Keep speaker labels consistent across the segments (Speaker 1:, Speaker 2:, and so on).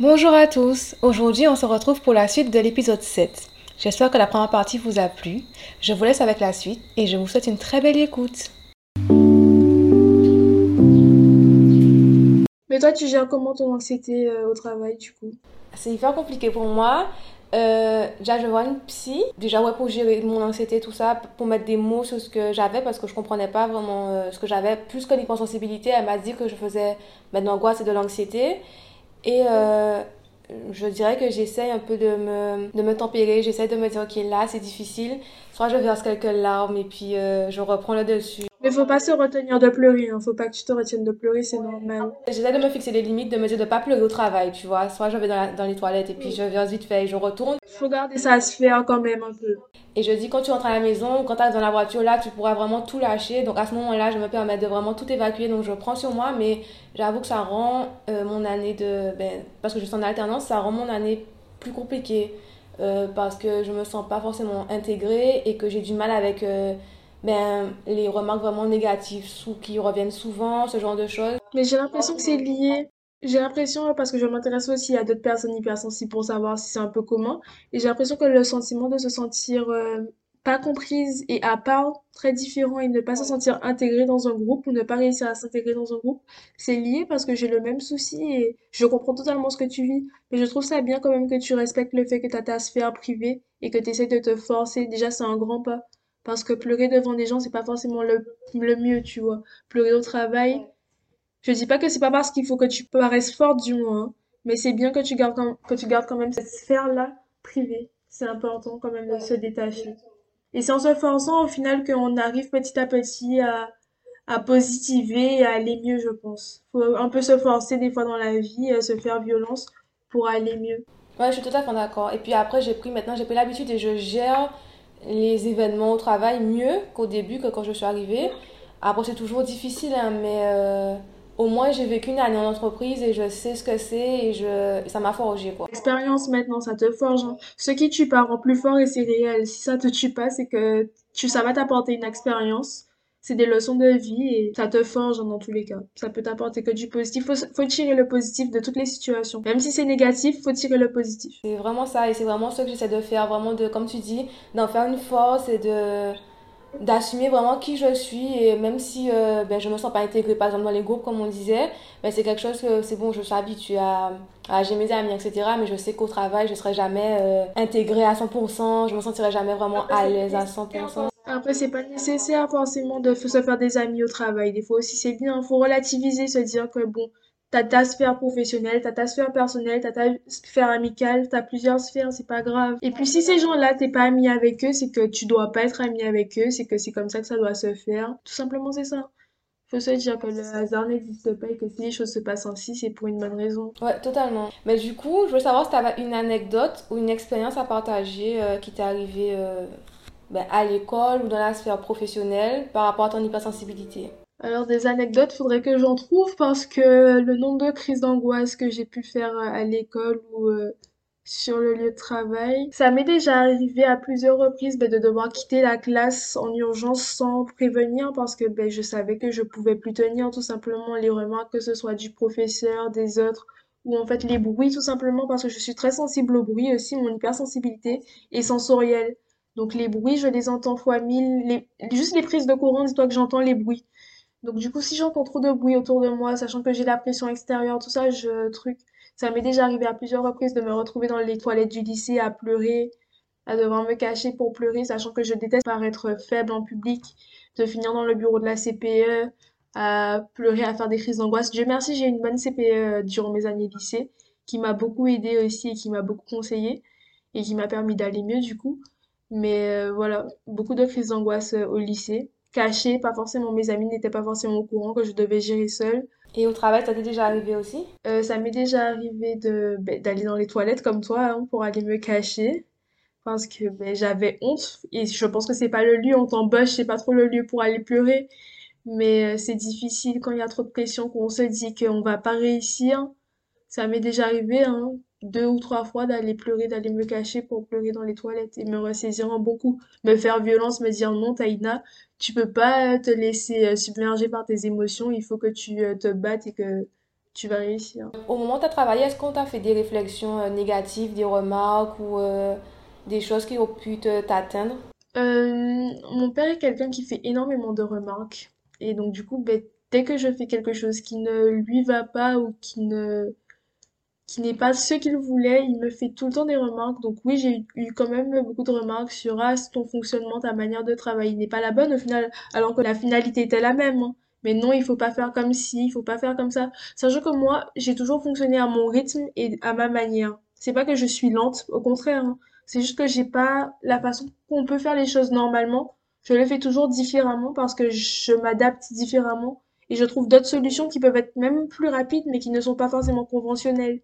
Speaker 1: Bonjour à tous, aujourd'hui on se retrouve pour la suite de l'épisode 7. J'espère que la première partie vous a plu. Je vous laisse avec la suite et je vous souhaite une très belle écoute.
Speaker 2: Mais toi, tu gères comment ton anxiété euh, au travail du coup?
Speaker 1: C'est hyper compliqué pour moi. Euh, déjà, je vais voir une psy. Déjà, ouais, pour gérer mon anxiété, tout ça, pour mettre des mots sur ce que j'avais, parce que je comprenais pas vraiment euh, ce que j'avais. Plus que l'hypersensibilité, elle m'a dit que je faisais ben, de l'angoisse et de l'anxiété. Et euh, je dirais que j'essaye un peu de me, de me tempérer. J'essaie de me dire, ok, là, c'est difficile. Soit je verse quelques larmes et puis euh, je reprends le dessus.
Speaker 2: Mais faut pas se retenir de pleurer, hein. faut pas que tu te retiennes de pleurer, c'est normal.
Speaker 1: J'essaie de me fixer des limites, de me dire de pas pleurer au travail, tu vois. Soit je vais dans, la- dans les toilettes et puis je verse vite fait et je retourne.
Speaker 2: Faut garder ça à se faire quand même un peu.
Speaker 1: Et je dis, quand tu rentres à la maison, quand tu es dans la voiture, là, tu pourras vraiment tout lâcher. Donc à ce moment-là, je me permets de vraiment tout évacuer. Donc je prends sur moi, mais j'avoue que ça rend euh, mon année de. Ben, parce que je suis en alternance, ça rend mon année plus compliquée. Euh, parce que je me sens pas forcément intégrée et que j'ai du mal avec euh, ben, les remarques vraiment négatives qui reviennent souvent, ce genre de choses.
Speaker 2: Mais j'ai l'impression que c'est lié. J'ai l'impression, parce que je m'intéresse aussi à d'autres personnes hypersensibles pour savoir si c'est un peu commun, et j'ai l'impression que le sentiment de se sentir euh, pas comprise et à part, très différent, et ne pas se sentir intégré dans un groupe ou ne pas réussir à s'intégrer dans un groupe, c'est lié parce que j'ai le même souci et je comprends totalement ce que tu vis. Mais je trouve ça bien quand même que tu respectes le fait que tu as ta sphère privée et que tu essaies de te forcer. Déjà, c'est un grand pas. Parce que pleurer devant des gens, c'est pas forcément le, le mieux, tu vois. Pleurer au travail. Je dis pas que c'est pas parce qu'il faut que tu paraisses forte du moins, hein, mais c'est bien que tu gardes quand, que tu gardes quand même cette sphère-là privée. C'est important quand même de se détacher. Et c'est en se forçant au final qu'on arrive petit à petit à, à positiver et à aller mieux, je pense. Faut un peu se forcer des fois dans la vie, se faire violence pour aller mieux.
Speaker 1: Ouais, je suis tout à fait d'accord. Et puis après, j'ai pris, maintenant, j'ai pris l'habitude et je gère les événements au travail mieux qu'au début, que quand je suis arrivée. Après, c'est toujours difficile, hein, mais euh, au moins, j'ai vécu une année en entreprise et je sais ce que c'est et, je, ça m'a forgé, quoi.
Speaker 2: L'expérience maintenant, ça te forge. hein. Ce qui tue pas rend plus fort et c'est réel. Si ça te tue pas, c'est que tu, ça va t'apporter une expérience. C'est des leçons de vie et ça te forge hein, dans tous les cas. Ça peut t'apporter que du positif. Faut, faut tirer le positif de toutes les situations. Même si c'est négatif, faut tirer le positif.
Speaker 1: C'est vraiment ça et c'est vraiment ce que j'essaie de faire, vraiment de, comme tu dis, d'en faire une force et de d'assumer vraiment qui je suis et même si euh, ben, je me sens pas intégrée par exemple dans les groupes comme on disait ben, c'est quelque chose que c'est bon je suis habituée à, à j'ai mes amis etc mais je sais qu'au travail je serai jamais euh, intégrée à 100% je me sentirai jamais vraiment à l'aise à 100%
Speaker 2: Après, c'est pas nécessaire forcément de se faire des amis au travail. Des fois aussi, c'est bien. Faut relativiser, se dire que bon, t'as ta sphère professionnelle, t'as ta sphère personnelle, t'as ta sphère amicale, t'as plusieurs sphères, c'est pas grave. Et puis si ces gens-là, t'es pas ami avec eux, c'est que tu dois pas être ami avec eux, c'est que c'est comme ça que ça doit se faire. Tout simplement, c'est ça. Faut se dire que le hasard n'existe pas et que si les choses se passent ainsi, c'est pour une bonne raison.
Speaker 1: ouais totalement mais du coup je veux savoir si tu avais une anecdote ou une expérience à partager euh, qui t'est arrivée euh, ben, à l'école ou dans la sphère professionnelle par rapport à ton hypersensibilité
Speaker 2: Alors, des anecdotes, faudrait que j'en trouve parce que le nombre de crises d'angoisse que j'ai pu faire euh, à l'école ou euh, sur le lieu de travail, ça m'est déjà arrivé à plusieurs reprises ben, de devoir quitter la classe en urgence sans prévenir parce que ben, je savais que je pouvais plus tenir tout simplement les remarques, que ce soit du professeur, des autres, ou en fait les bruits tout simplement parce que je suis très sensible au bruit aussi, mon hypersensibilité est sensorielle. Donc les bruits, je les entends fois mille, les... juste les prises de courant, dis-toi que j'entends les bruits. Donc du coup, si j'entends trop de bruit autour de moi, sachant que j'ai la pression extérieure, tout ça, je truc, ça m'est déjà arrivé à plusieurs reprises de me retrouver dans les toilettes du lycée à pleurer, à devoir me cacher pour pleurer, sachant que je déteste paraître faible en public, de finir dans le bureau de la CPE, à pleurer, à faire des crises d'angoisse. Dieu merci, j'ai une bonne CPE durant mes années lycée, qui m'a beaucoup aidée aussi et qui m'a beaucoup conseillé et qui m'a permis d'aller mieux du coup. Mais euh, voilà, beaucoup de crises d'angoisse euh, au lycée cachée, pas forcément, mes amis n'étaient pas forcément au courant que je devais gérer seule.
Speaker 1: et au travail ça t'est déjà arrivé aussi?
Speaker 2: Euh, ça m'est déjà arrivé de, ben, d'aller dans les toilettes comme toi hein, pour aller me cacher. Parce que ben, j'avais honte. Et je pense que c'est pas le lieu, on t'embauche, c'est pas trop le lieu pour aller pleurer, mais euh, c'est difficile quand il y a trop de pression, qu'on se dit qu'on va pas réussir. Ça m'est déjà arrivé, hein, deux ou trois fois d'aller pleurer, d'aller me cacher pour pleurer dans les toilettes et me ressaisir en bon coup, me faire violence, me dire non, Taïna, tu peux pas te laisser euh, submerger par tes émotions, il faut que tu euh, te battes et que tu vas réussir.
Speaker 1: Au moment où tu as travaillé, est-ce qu'on t'a fait des réflexions euh, négatives, des remarques ou euh, des choses qui ont pu t'atteindre?
Speaker 2: Euh, mon père est quelqu'un qui fait énormément de remarques. Et donc, du coup, ben, dès que je fais quelque chose qui ne lui va pas ou qui ne, qui n'est pas ce qu'il voulait, il me fait tout le temps des remarques. Donc oui, j'ai eu quand même beaucoup de remarques sur ah, ton fonctionnement, ta manière de travailler n'est pas la bonne au final, alors que la finalité était la même. hein. Mais non, il faut pas faire comme ci, il faut pas faire comme ça. Sachant que moi, j'ai toujours fonctionné à mon rythme et à ma manière. C'est pas que je suis lente, au contraire. hein. C'est juste que j'ai pas la façon qu'on peut faire les choses normalement. Je le fais toujours différemment parce que je m'adapte différemment et je trouve d'autres solutions qui peuvent être même plus rapides mais qui ne sont pas forcément conventionnelles.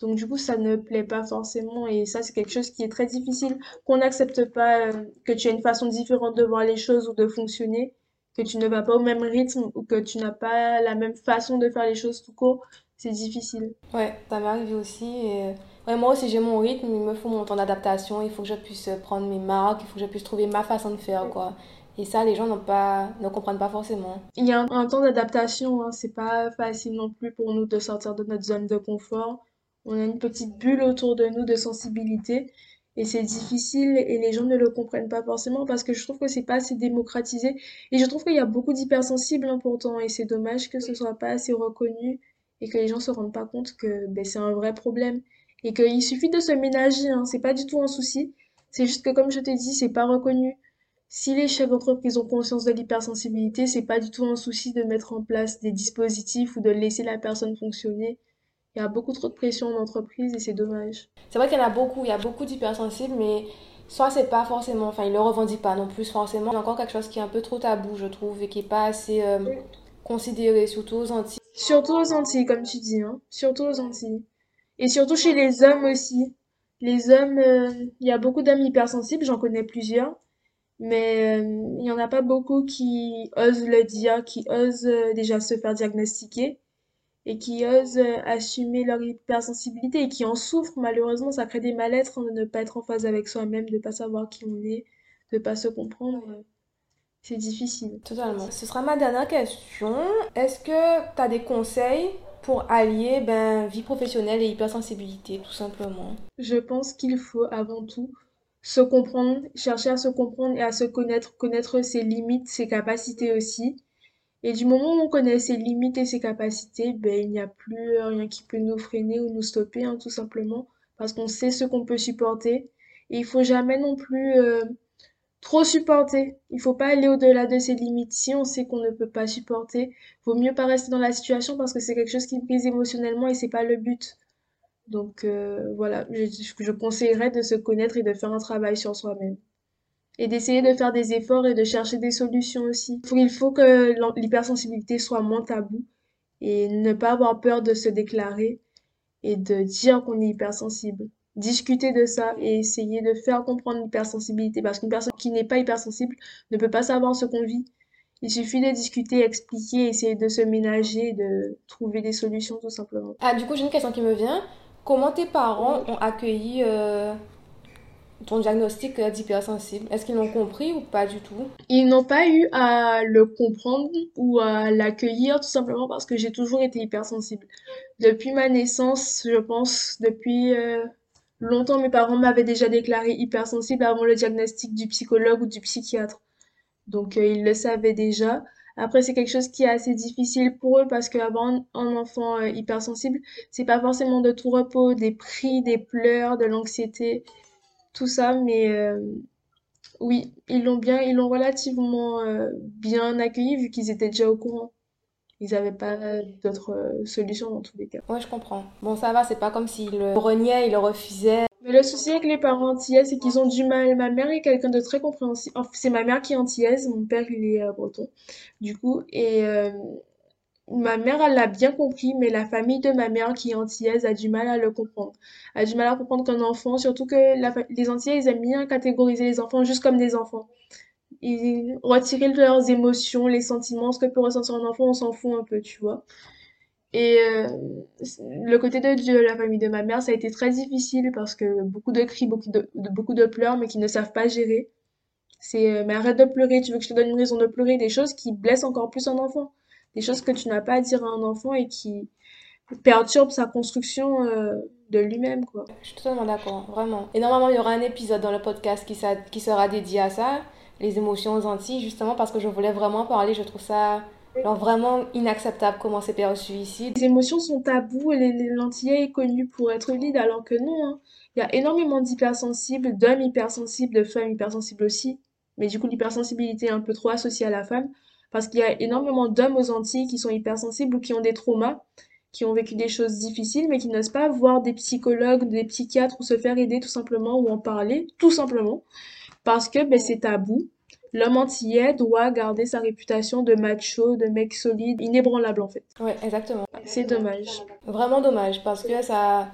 Speaker 2: Donc du coup, ça ne plaît pas forcément et ça, c'est quelque chose qui est très difficile, qu'on n'accepte pas euh, que tu as une façon différente de voir les choses ou de fonctionner, que tu ne vas pas au même rythme ou que tu n'as pas la même façon de faire les choses tout court, c'est difficile.
Speaker 1: Ouais, ça m'est arrivé aussi. Et... Ouais, moi aussi, j'ai mon rythme, il me faut mon temps d'adaptation, il faut que je puisse prendre mes marques, il faut que je puisse trouver ma façon de faire, quoi. Et ça, les gens n'ont pas, ne comprennent pas forcément.
Speaker 2: Il y a un, un temps d'adaptation, hein, c'est pas facile non plus pour nous de sortir de notre zone de confort. On a une petite bulle autour de nous de sensibilité et c'est difficile et les gens ne le comprennent pas forcément parce que je trouve que c'est pas assez démocratisé et je trouve qu'il y a beaucoup d'hypersensibles hein, pourtant et c'est dommage que ce soit pas assez reconnu et que les gens se rendent pas compte que ben, c'est un vrai problème et qu'il suffit de se ménager, hein, c'est pas du tout un souci. C'est juste que comme je t'ai dit, c'est pas reconnu. Si les chefs d'entreprise ont conscience de l'hypersensibilité, c'est pas du tout un souci de mettre en place des dispositifs ou de laisser la personne fonctionner. Il y a beaucoup trop de pression en entreprise et c'est dommage.
Speaker 1: C'est vrai qu'il y en a beaucoup, il y a beaucoup d'hypersensibles, mais soit c'est pas forcément, enfin ils le revendiquent pas non plus forcément. Il y a encore quelque chose qui est un peu trop tabou, je trouve, et qui est pas assez euh, considéré, surtout aux Antilles.
Speaker 2: Surtout aux Antilles, comme tu dis, hein. Surtout aux Antilles. Et surtout chez les hommes aussi. Les hommes, euh, il y a beaucoup d'hommes hypersensibles, j'en connais plusieurs, mais euh, il n'y en a pas beaucoup qui osent le dire, qui osent euh, déjà se faire diagnostiquer et qui osent euh, assumer leur hypersensibilité et qui en souffrent. Malheureusement, ça crée des mal-être hein, de ne pas être en phase avec soi-même, de ne pas savoir qui on est, de ne pas se comprendre. C'est difficile.
Speaker 1: Totalement. Ce sera ma dernière question. Est-ce que tu as des conseils pour allier ben, vie professionnelle et hypersensibilité, tout simplement?
Speaker 2: Je pense qu'il faut avant tout se comprendre, chercher à se comprendre et à se connaître, connaître ses limites, ses capacités aussi. Et du moment où on connaît ses limites et ses capacités, ben, il n'y a plus rien qui peut nous freiner ou nous stopper, hein, tout simplement, parce qu'on sait ce qu'on peut supporter. Et il faut jamais non plus euh, trop supporter. Il faut pas aller au-delà de ses limites. Si on sait qu'on ne peut pas supporter, vaut mieux pas rester dans la situation parce que c'est quelque chose qui brise émotionnellement et c'est pas le but. Donc euh, voilà, je, conseillerais de se connaître et de faire un travail sur soi-même. Et d'essayer de faire des efforts et de chercher des solutions aussi. Il faut que l'hypersensibilité soit moins tabou et ne pas avoir peur de se déclarer et de dire qu'on est hypersensible. Discuter de ça et essayer de faire comprendre l'hypersensibilité parce qu'une personne qui n'est pas hypersensible ne peut pas savoir ce qu'on vit. Il suffit de discuter, expliquer, essayer de se ménager, de trouver des solutions tout simplement.
Speaker 1: Ah, du coup, j'ai une question qui me vient. Comment tes parents ont accueilli euh, ton diagnostic euh, d'hypersensible? Est-ce qu'ils l'ont compris ou pas du tout?
Speaker 2: Ils n'ont pas eu à le comprendre ou à l'accueillir tout simplement parce que j'ai toujours été hypersensible. Depuis ma naissance, je pense, depuis euh, longtemps, mes parents m'avaient déjà déclaré hypersensible avant le diagnostic du psychologue ou du psychiatre. Donc ils le savaient déjà. Après, c'est quelque chose qui est assez difficile pour eux parce qu'avoir un enfant euh, hypersensible, c'est pas forcément de tout repos, des cris, des pleurs, de l'anxiété, tout ça, mais euh, oui, ils l'ont bien, ils l'ont relativement euh, bien accueilli vu qu'ils étaient déjà au courant. Ils n'avaient pas d'autres solutions dans tous les cas.
Speaker 1: Ouais, je comprends. Bon, ça va, c'est pas comme s'ils le reniaient, ils le refusaient.
Speaker 2: Mais le souci avec les parents antillais, c'est qu'ils ont du mal. Ma mère est quelqu'un de très compréhensif. Enfin, c'est ma mère qui est antillaise, mon père il est euh, breton, du coup. Et euh, ma mère, elle l'a bien compris, mais la famille de ma mère qui est antillaise a du mal à le comprendre. A du mal à comprendre qu'un enfant, surtout que la les Antillais, ils aiment bien catégoriser les enfants juste comme des enfants. Ils retirer leurs émotions, les sentiments, ce que peut ressentir un enfant, on s'en fout un peu, tu vois. Et euh, le côté de, de la famille de ma mère, ça a été très difficile parce que beaucoup de cris, beaucoup de, beaucoup de pleurs, mais qui ne savent pas gérer. C'est, euh, mais arrête de pleurer, tu veux que je te donne une raison de pleurer, des choses qui blessent encore plus un enfant. Des choses que tu n'as pas à dire à un enfant et qui, perturbe sa construction euh, de lui-même, quoi.
Speaker 1: Je suis totalement d'accord, vraiment. Et normalement, il y aura un épisode dans le podcast qui, qui sera dédié à ça, les émotions aux Antilles, justement parce que je voulais vraiment parler, je trouve ça genre vraiment inacceptable comment c'est perçu ici.
Speaker 2: Les émotions sont tabous et l'Antillais est connu pour être vide, alors que non. Hein. Il y a énormément d'hypersensibles, d'hommes hypersensibles, de femmes hypersensibles aussi. Mais du coup, l'hypersensibilité est un peu trop associée à la femme. Parce qu'il y a énormément d'hommes aux Antilles qui sont hypersensibles ou qui ont des traumas, qui ont vécu des choses difficiles, mais qui n'osent pas voir des psychologues, des psychiatres ou se faire aider tout simplement ou en parler, tout simplement. Parce que ben, c'est tabou. L'homme antillais doit garder sa réputation de macho, de mec solide, inébranlable en fait.
Speaker 1: Ouais, exactement.
Speaker 2: C'est dommage.
Speaker 1: Vraiment dommage parce que ça,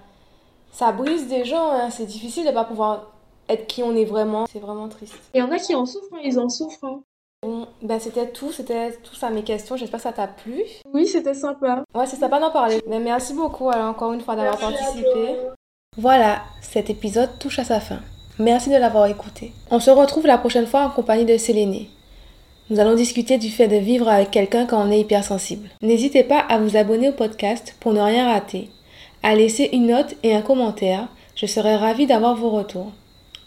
Speaker 1: ça brise des gens. Hein. C'est difficile de pas pouvoir être qui on est vraiment. C'est vraiment triste.
Speaker 2: Il y en a qui en souffrent, hein. ils en souffrent. Hein.
Speaker 1: Bon, ben c'était tout, c'était tout ça mes questions. J'espère que ça t'a plu.
Speaker 2: Oui, c'était sympa.
Speaker 1: Ouais, c'est sympa d'en parler. Mais merci beaucoup alors, encore une fois d'avoir participé. Voilà, cet épisode touche à sa fin. Merci de l'avoir écouté. On se retrouve la prochaine fois en compagnie de Séléné. Nous allons discuter du fait de vivre avec quelqu'un quand on est hypersensible. N'hésitez pas à vous abonner au podcast pour ne rien rater, à laisser une note et un commentaire. Je serai ravie d'avoir vos retours.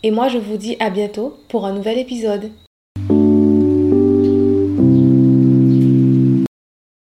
Speaker 1: Et moi, je vous dis à bientôt pour un nouvel épisode.